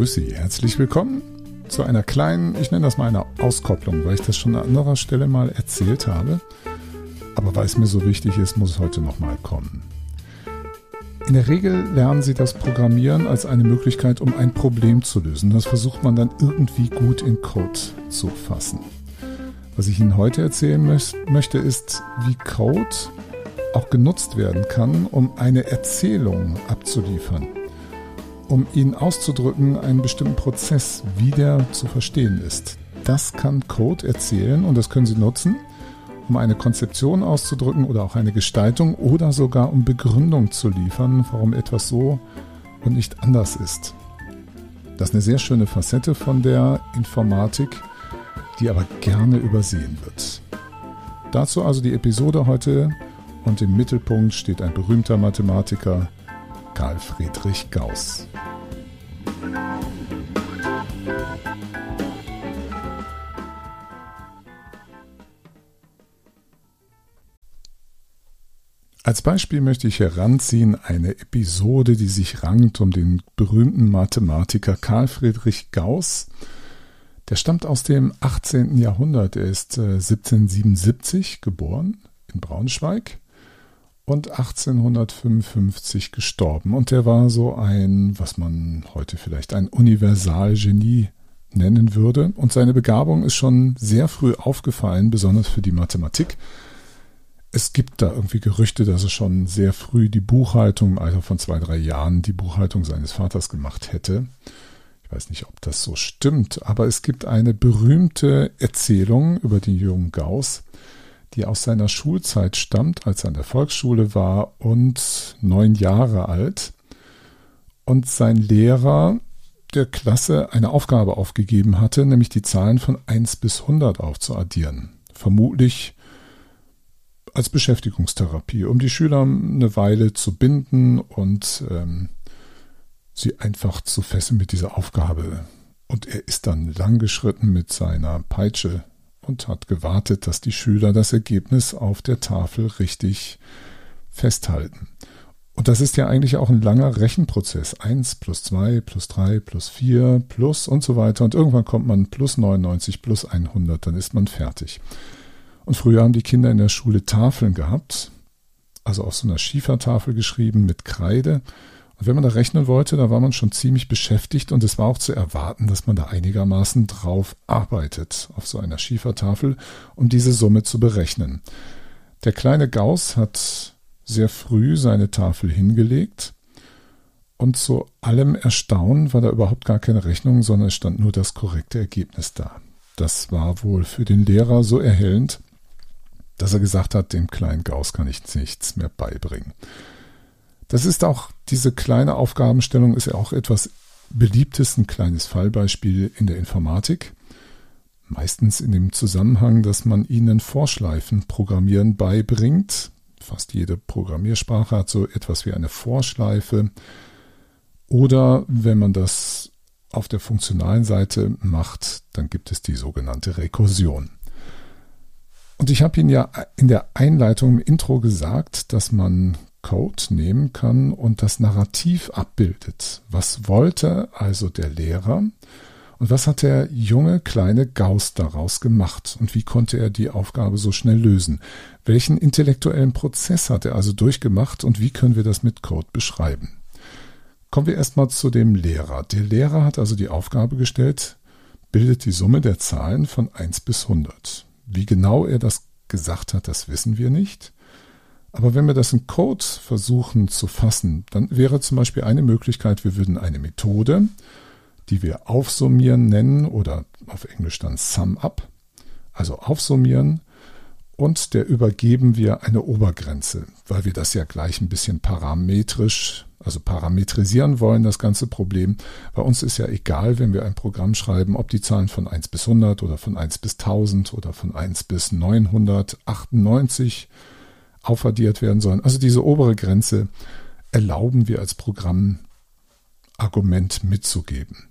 grüße Sie. Herzlich willkommen zu einer kleinen, ich nenne das mal eine Auskopplung, weil ich das schon an anderer Stelle mal erzählt habe. Aber weil es mir so wichtig ist, muss es heute nochmal kommen. In der Regel lernen Sie das Programmieren als eine Möglichkeit, um ein Problem zu lösen. Das versucht man dann irgendwie gut in Code zu fassen. Was ich Ihnen heute erzählen möchte, ist, wie Code auch genutzt werden kann, um eine Erzählung abzuliefern um Ihnen auszudrücken, einen bestimmten Prozess, wie der zu verstehen ist. Das kann Code erzählen und das können Sie nutzen, um eine Konzeption auszudrücken oder auch eine Gestaltung oder sogar um Begründung zu liefern, warum etwas so und nicht anders ist. Das ist eine sehr schöne Facette von der Informatik, die aber gerne übersehen wird. Dazu also die Episode heute und im Mittelpunkt steht ein berühmter Mathematiker, Karl Friedrich Gauss. Als Beispiel möchte ich heranziehen eine Episode, die sich rankt um den berühmten Mathematiker Karl Friedrich Gauss. Der stammt aus dem 18. Jahrhundert. Er ist 1777 äh, geboren in Braunschweig und 1855 gestorben. Und er war so ein, was man heute vielleicht ein Universalgenie nennen würde. Und seine Begabung ist schon sehr früh aufgefallen, besonders für die Mathematik. Es gibt da irgendwie Gerüchte, dass er schon sehr früh die Buchhaltung im Alter von zwei, drei Jahren die Buchhaltung seines Vaters gemacht hätte. Ich weiß nicht, ob das so stimmt, aber es gibt eine berühmte Erzählung über den jungen Gauss, die aus seiner Schulzeit stammt, als er an der Volksschule war und neun Jahre alt. Und sein Lehrer der Klasse eine Aufgabe aufgegeben hatte, nämlich die Zahlen von 1 bis 100 aufzuaddieren. Vermutlich als Beschäftigungstherapie, um die Schüler eine Weile zu binden und ähm, sie einfach zu fesseln mit dieser Aufgabe. Und er ist dann langgeschritten mit seiner Peitsche und hat gewartet, dass die Schüler das Ergebnis auf der Tafel richtig festhalten. Und das ist ja eigentlich auch ein langer Rechenprozess. 1 plus 2 plus 3 plus 4 plus und so weiter. Und irgendwann kommt man plus 99 plus 100, dann ist man fertig. Und früher haben die Kinder in der Schule Tafeln gehabt, also auf so einer Schiefertafel geschrieben mit Kreide. Und wenn man da rechnen wollte, da war man schon ziemlich beschäftigt und es war auch zu erwarten, dass man da einigermaßen drauf arbeitet, auf so einer Schiefertafel, um diese Summe zu berechnen. Der kleine Gauss hat sehr früh seine Tafel hingelegt und zu allem Erstaunen war da überhaupt gar keine Rechnung, sondern es stand nur das korrekte Ergebnis da. Das war wohl für den Lehrer so erhellend, dass er gesagt hat, dem kleinen Gauss kann ich nichts mehr beibringen. Das ist auch, diese kleine Aufgabenstellung ist ja auch etwas beliebtes, ein kleines Fallbeispiel in der Informatik. Meistens in dem Zusammenhang, dass man ihnen Vorschleifen programmieren beibringt. Fast jede Programmiersprache hat so etwas wie eine Vorschleife. Oder wenn man das auf der funktionalen Seite macht, dann gibt es die sogenannte Rekursion. Und ich habe Ihnen ja in der Einleitung im Intro gesagt, dass man Code nehmen kann und das Narrativ abbildet. Was wollte also der Lehrer und was hat der junge kleine Gauss daraus gemacht und wie konnte er die Aufgabe so schnell lösen? Welchen intellektuellen Prozess hat er also durchgemacht und wie können wir das mit Code beschreiben? Kommen wir erstmal zu dem Lehrer. Der Lehrer hat also die Aufgabe gestellt, bildet die Summe der Zahlen von 1 bis 100. Wie genau er das gesagt hat, das wissen wir nicht. Aber wenn wir das in Code versuchen zu fassen, dann wäre zum Beispiel eine Möglichkeit, wir würden eine Methode, die wir aufsummieren nennen oder auf Englisch dann Sum Up, also aufsummieren und der übergeben wir eine Obergrenze, weil wir das ja gleich ein bisschen parametrisch also parametrisieren wollen, das ganze Problem. Bei uns ist ja egal, wenn wir ein Programm schreiben, ob die Zahlen von 1 bis 100 oder von 1 bis 1000 oder von 1 bis 998 aufaddiert werden sollen. Also diese obere Grenze erlauben wir als Programmargument mitzugeben.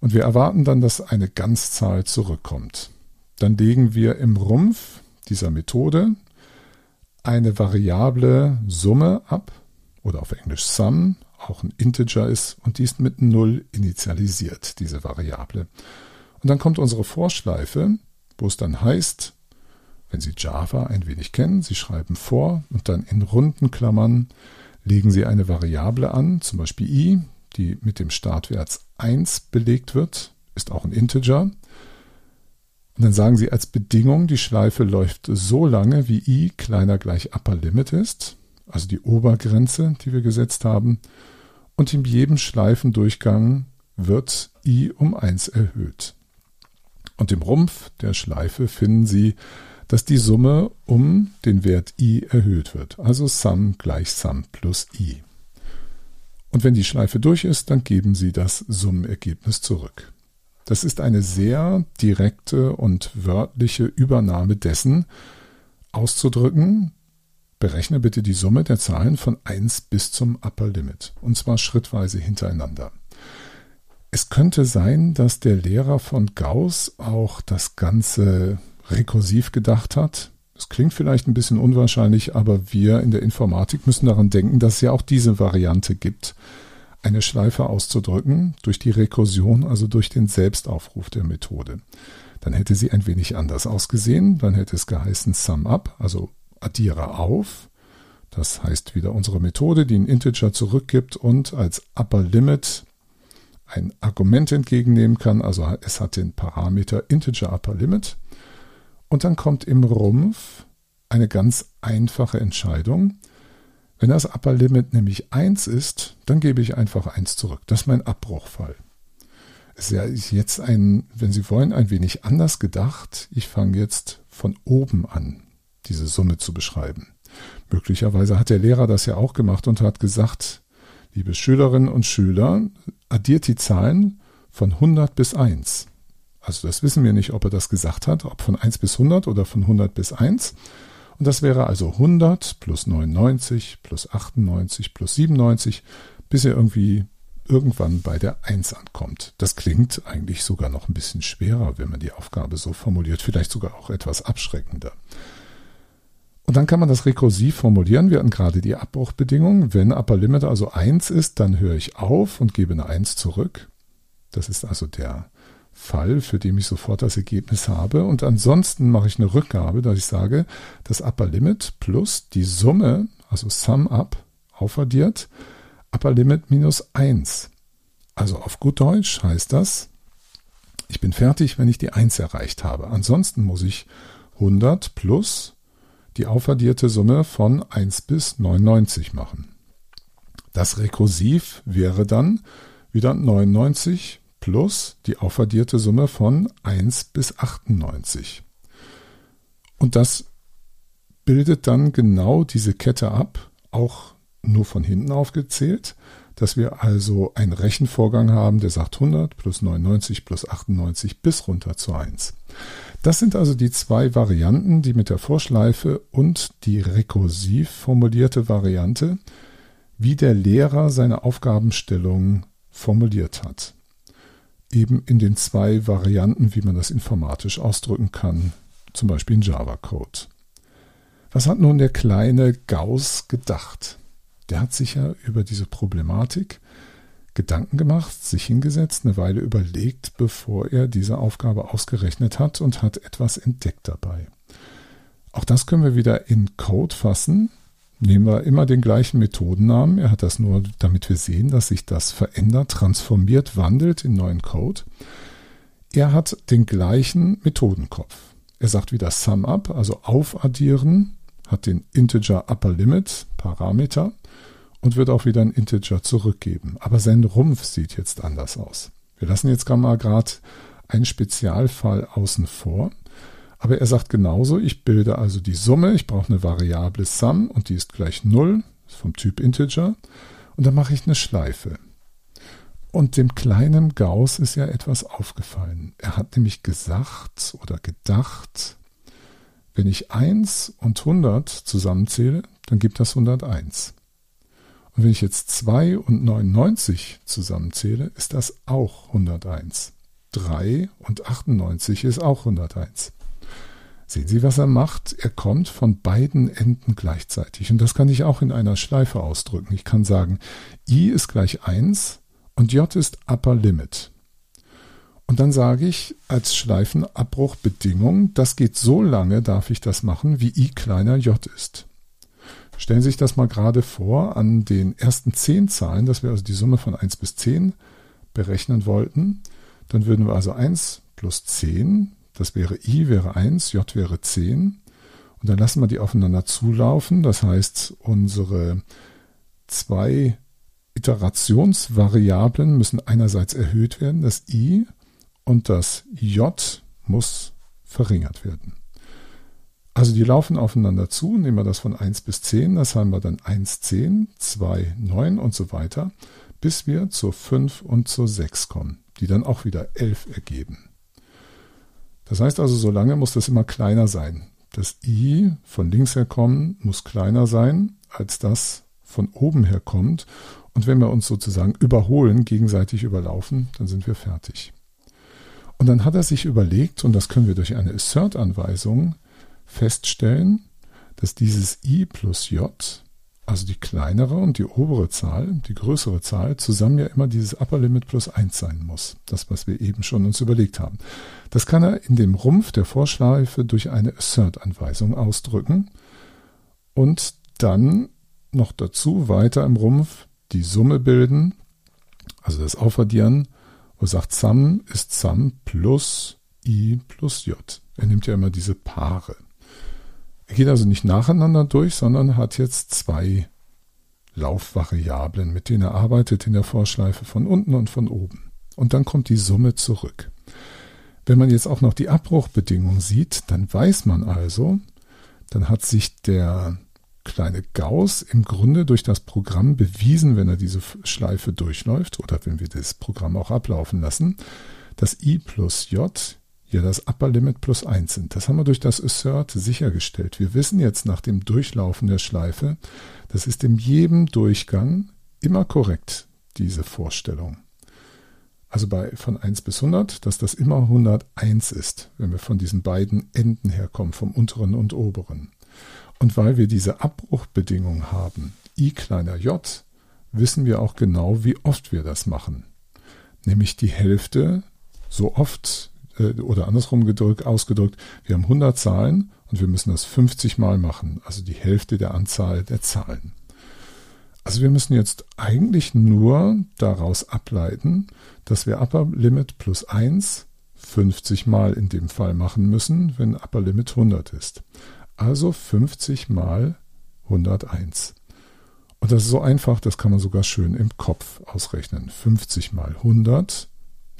Und wir erwarten dann, dass eine Ganzzahl zurückkommt. Dann legen wir im Rumpf dieser Methode eine variable Summe ab, oder auf Englisch Sum auch ein Integer ist und die ist mit 0 initialisiert, diese Variable. Und dann kommt unsere Vorschleife, wo es dann heißt, wenn Sie Java ein wenig kennen, Sie schreiben vor und dann in runden Klammern legen Sie eine Variable an, zum Beispiel i, die mit dem Startwert 1 belegt wird, ist auch ein Integer. Und dann sagen Sie als Bedingung, die Schleife läuft so lange, wie i kleiner gleich Upper Limit ist, also die Obergrenze, die wir gesetzt haben. Und in jedem Schleifendurchgang wird i um 1 erhöht. Und im Rumpf der Schleife finden Sie dass die Summe um den Wert i erhöht wird. Also Sum gleich Sum plus i. Und wenn die Schleife durch ist, dann geben Sie das Summenergebnis zurück. Das ist eine sehr direkte und wörtliche Übernahme dessen, auszudrücken, berechne bitte die Summe der Zahlen von 1 bis zum Upper Limit, und zwar schrittweise hintereinander. Es könnte sein, dass der Lehrer von Gauss auch das Ganze rekursiv gedacht hat. Das klingt vielleicht ein bisschen unwahrscheinlich, aber wir in der Informatik müssen daran denken, dass es ja auch diese Variante gibt, eine Schleife auszudrücken durch die Rekursion, also durch den Selbstaufruf der Methode. Dann hätte sie ein wenig anders ausgesehen. Dann hätte es geheißen Sum Up, also addiere auf. Das heißt wieder unsere Methode, die ein Integer zurückgibt und als Upper Limit ein Argument entgegennehmen kann. Also es hat den Parameter Integer Upper Limit. Und dann kommt im Rumpf eine ganz einfache Entscheidung. Wenn das Upper Limit nämlich 1 ist, dann gebe ich einfach 1 zurück. Das ist mein Abbruchfall. Es ist jetzt ein, wenn Sie wollen, ein wenig anders gedacht. Ich fange jetzt von oben an, diese Summe zu beschreiben. Möglicherweise hat der Lehrer das ja auch gemacht und hat gesagt, liebe Schülerinnen und Schüler, addiert die Zahlen von 100 bis 1. Also das wissen wir nicht, ob er das gesagt hat, ob von 1 bis 100 oder von 100 bis 1. Und das wäre also 100 plus 99 plus 98 plus 97, bis er irgendwie irgendwann bei der 1 ankommt. Das klingt eigentlich sogar noch ein bisschen schwerer, wenn man die Aufgabe so formuliert, vielleicht sogar auch etwas abschreckender. Und dann kann man das rekursiv formulieren. Wir hatten gerade die Abbruchbedingung. Wenn Upper Limit also 1 ist, dann höre ich auf und gebe eine 1 zurück. Das ist also der Fall, für den ich sofort das Ergebnis habe. Und ansonsten mache ich eine Rückgabe, dass ich sage, das Upper Limit plus die Summe, also Sum Up, aufaddiert, Upper Limit minus 1. Also auf gut Deutsch heißt das, ich bin fertig, wenn ich die 1 erreicht habe. Ansonsten muss ich 100 plus die aufaddierte Summe von 1 bis 99 machen. Das Rekursiv wäre dann wieder 99 plus die aufaddierte Summe von 1 bis 98. Und das bildet dann genau diese Kette ab, auch nur von hinten aufgezählt, dass wir also einen Rechenvorgang haben, der sagt 100 plus 99 plus 98 bis runter zu 1. Das sind also die zwei Varianten, die mit der Vorschleife und die rekursiv formulierte Variante, wie der Lehrer seine Aufgabenstellung formuliert hat eben in den zwei Varianten, wie man das informatisch ausdrücken kann, zum Beispiel in Java-Code. Was hat nun der kleine Gauss gedacht? Der hat sich ja über diese Problematik Gedanken gemacht, sich hingesetzt, eine Weile überlegt, bevor er diese Aufgabe ausgerechnet hat und hat etwas entdeckt dabei. Auch das können wir wieder in Code fassen, nehmen wir immer den gleichen Methodennamen. Er hat das nur, damit wir sehen, dass sich das verändert, transformiert, wandelt in neuen Code. Er hat den gleichen Methodenkopf. Er sagt wieder Sum Up, also aufaddieren, hat den Integer Upper Limit Parameter und wird auch wieder ein Integer zurückgeben. Aber sein Rumpf sieht jetzt anders aus. Wir lassen jetzt mal gerade einen Spezialfall außen vor. Aber er sagt genauso, ich bilde also die Summe, ich brauche eine Variable Sum und die ist gleich 0, ist vom Typ Integer, und dann mache ich eine Schleife. Und dem kleinen Gauss ist ja etwas aufgefallen. Er hat nämlich gesagt oder gedacht, wenn ich 1 und 100 zusammenzähle, dann gibt das 101. Und wenn ich jetzt 2 und 99 zusammenzähle, ist das auch 101. 3 und 98 ist auch 101. Sehen Sie, was er macht? Er kommt von beiden Enden gleichzeitig. Und das kann ich auch in einer Schleife ausdrücken. Ich kann sagen, i ist gleich 1 und j ist Upper Limit. Und dann sage ich als Schleifenabbruchbedingung, das geht so lange, darf ich das machen, wie i kleiner j ist. Stellen Sie sich das mal gerade vor an den ersten 10 Zahlen, dass wir also die Summe von 1 bis 10 berechnen wollten. Dann würden wir also 1 plus 10 das wäre i wäre 1, j wäre 10. Und dann lassen wir die aufeinander zulaufen. Das heißt, unsere zwei Iterationsvariablen müssen einerseits erhöht werden, das i und das j muss verringert werden. Also die laufen aufeinander zu, nehmen wir das von 1 bis 10, das haben wir dann 1, 10, 2, 9 und so weiter, bis wir zur 5 und zur 6 kommen, die dann auch wieder 11 ergeben. Das heißt also, so lange muss das immer kleiner sein. Das i von links her kommen muss kleiner sein als das von oben her kommt. Und wenn wir uns sozusagen überholen, gegenseitig überlaufen, dann sind wir fertig. Und dann hat er sich überlegt, und das können wir durch eine Assert-Anweisung feststellen, dass dieses i plus j also die kleinere und die obere Zahl, die größere Zahl, zusammen ja immer dieses Upper Limit plus 1 sein muss. Das, was wir eben schon uns überlegt haben. Das kann er in dem Rumpf der Vorschleife durch eine Assert-Anweisung ausdrücken und dann noch dazu weiter im Rumpf die Summe bilden, also das Aufaddieren, wo sagt Sum ist Sum plus i plus j. Er nimmt ja immer diese Paare. Er geht also nicht nacheinander durch, sondern hat jetzt zwei Laufvariablen, mit denen er arbeitet in der Vorschleife von unten und von oben. Und dann kommt die Summe zurück. Wenn man jetzt auch noch die Abbruchbedingung sieht, dann weiß man also, dann hat sich der kleine Gauss im Grunde durch das Programm bewiesen, wenn er diese Schleife durchläuft oder wenn wir das Programm auch ablaufen lassen, dass i plus j ja das Upper Limit plus 1 sind. Das haben wir durch das Assert sichergestellt. Wir wissen jetzt nach dem Durchlaufen der Schleife, das ist in jedem Durchgang immer korrekt, diese Vorstellung. Also bei von 1 bis 100, dass das immer 101 ist, wenn wir von diesen beiden Enden herkommen, vom unteren und oberen. Und weil wir diese Abbruchbedingung haben, i kleiner j, wissen wir auch genau, wie oft wir das machen. Nämlich die Hälfte so oft, äh, oder andersrum gedrückt, ausgedrückt, wir haben 100 Zahlen und wir müssen das 50 Mal machen, also die Hälfte der Anzahl der Zahlen. Also wir müssen jetzt eigentlich nur daraus ableiten, dass wir Upper Limit plus 1 50 Mal in dem Fall machen müssen, wenn Upper Limit 100 ist. Also 50 mal 101. Und das ist so einfach, das kann man sogar schön im Kopf ausrechnen. 50 mal 100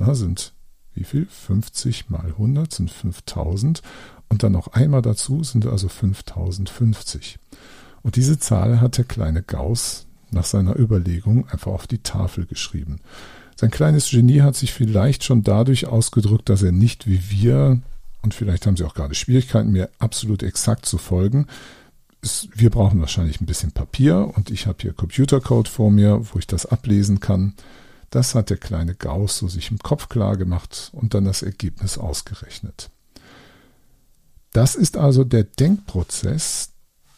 da sind wie viel? 50 mal 100 sind 5000 und dann noch einmal dazu sind also 5050. Und diese Zahl hat der kleine Gauss nach seiner Überlegung einfach auf die Tafel geschrieben. Sein kleines Genie hat sich vielleicht schon dadurch ausgedrückt, dass er nicht wie wir, und vielleicht haben Sie auch gerade Schwierigkeiten, mir absolut exakt zu folgen, wir brauchen wahrscheinlich ein bisschen Papier und ich habe hier Computercode vor mir, wo ich das ablesen kann. Das hat der kleine Gauss so sich im Kopf klar gemacht und dann das Ergebnis ausgerechnet. Das ist also der Denkprozess,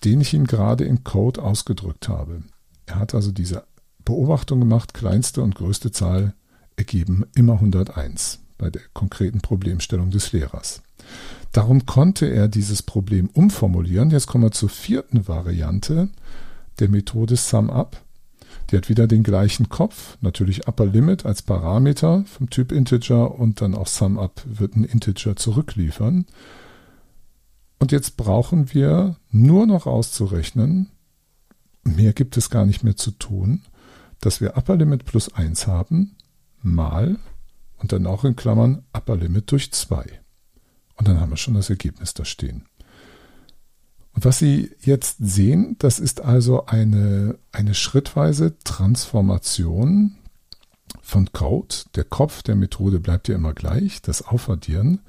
den ich Ihnen gerade in Code ausgedrückt habe. Er hat also diese Beobachtung gemacht, kleinste und größte Zahl ergeben immer 101 bei der konkreten Problemstellung des Lehrers. Darum konnte er dieses Problem umformulieren. Jetzt kommen wir zur vierten Variante der Methode SumUp. Die hat wieder den gleichen Kopf, natürlich Upper Limit als Parameter vom Typ Integer und dann auch SumUp wird ein Integer zurückliefern. Und jetzt brauchen wir nur noch auszurechnen, mehr gibt es gar nicht mehr zu tun, dass wir Upper Limit plus 1 haben, mal und dann auch in Klammern Upper Limit durch 2. Und dann haben wir schon das Ergebnis da stehen. Und was Sie jetzt sehen, das ist also eine, eine schrittweise Transformation von Code. Der Kopf der Methode bleibt ja immer gleich, das Aufaddieren,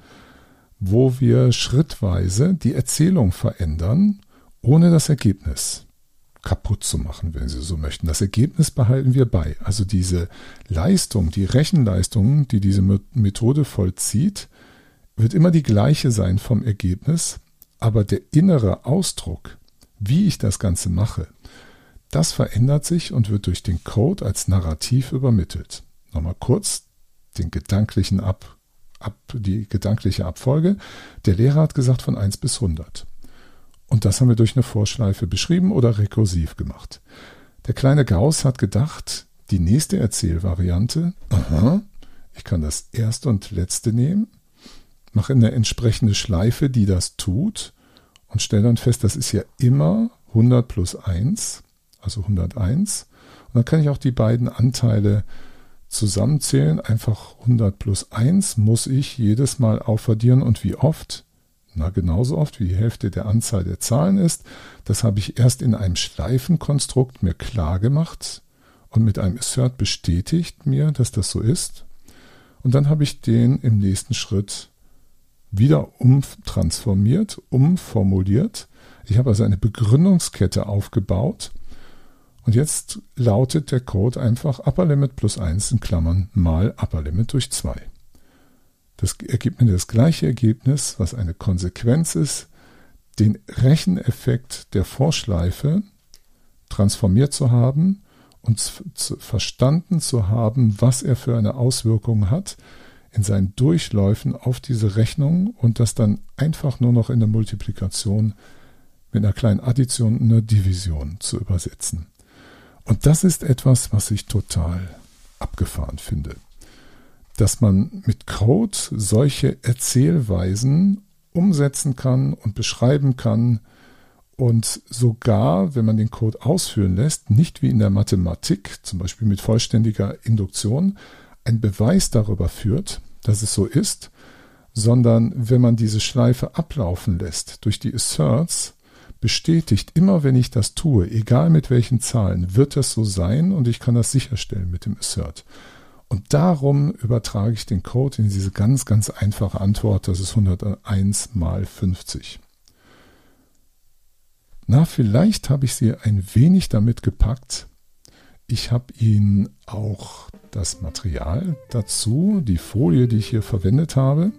wo wir schrittweise die Erzählung verändern, ohne das Ergebnis kaputt zu machen, wenn Sie so möchten. Das Ergebnis behalten wir bei. Also diese Leistung, die Rechenleistung, die diese Methode vollzieht, wird immer die gleiche sein vom Ergebnis, Aber der innere Ausdruck, wie ich das Ganze mache, das verändert sich und wird durch den Code als Narrativ übermittelt. Nochmal kurz den gedanklichen Ab, ab, die gedankliche Abfolge. Der Lehrer hat gesagt von 1 bis 100. Und das haben wir durch eine Vorschleife beschrieben oder rekursiv gemacht. Der kleine Gauss hat gedacht, die nächste Erzählvariante, aha, ich kann das erste und letzte nehmen, mache eine entsprechende Schleife, die das tut und stelle dann fest, das ist ja immer 100 plus 1 also 101. Und dann kann ich auch die beiden Anteile zusammenzählen. Einfach 100 plus 1 muss ich jedes Mal aufaddieren. Und wie oft? Na, genauso oft, wie die Hälfte der Anzahl der Zahlen ist. Das habe ich erst in einem Schleifenkonstrukt mir klar gemacht und mit einem Assert bestätigt mir, dass das so ist. Und dann habe ich den im nächsten Schritt wieder umtransformiert, umformuliert. Ich habe also eine Begründungskette aufgebaut und jetzt lautet der Code einfach Upper Limit plus 1 in Klammern mal Upper Limit durch 2. Das ergibt mir das gleiche Ergebnis, was eine Konsequenz ist, den Recheneffekt der Vorschleife transformiert zu haben und zu, verstanden zu haben, was er für eine Auswirkung hat in seinen Durchläufen auf diese Rechnung und das dann einfach nur noch in der Multiplikation mit einer kleinen Addition und einer Division zu übersetzen. Und das ist etwas, was ich total abgefahren finde. Dass man mit Code solche Erzählweisen umsetzen kann und beschreiben kann und sogar, wenn man den Code ausführen lässt, nicht wie in der Mathematik, zum Beispiel mit vollständiger Induktion, ein Beweis darüber führt, dass es so ist, sondern wenn man diese Schleife ablaufen lässt durch die Asserts, bestätigt, immer wenn ich das tue, egal mit welchen Zahlen, wird das so sein und ich kann das sicherstellen mit dem Assert. Und darum übertrage ich den Code in diese ganz, ganz einfache Antwort, das ist 101 mal 50. Na, vielleicht habe ich Sie ein wenig damit gepackt. Ich habe Ihnen auch das Material dazu, die Folie, die ich hier verwendet habe,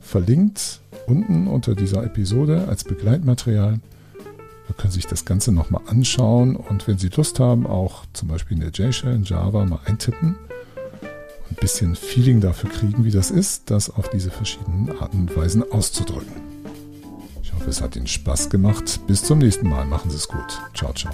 verlinkt unten unter dieser Episode als Begleitmaterial. Da können Sie sich das Ganze nochmal anschauen und wenn Sie Lust haben, auch zum Beispiel in der JShell in Java mal eintippen. Ein bisschen Feeling dafür kriegen, wie das ist, das auf diese verschiedenen Arten und Weisen auszudrücken. Ich hoffe, es hat Ihnen Spaß gemacht. Bis zum nächsten Mal. Machen Sie es gut. Ciao, ciao.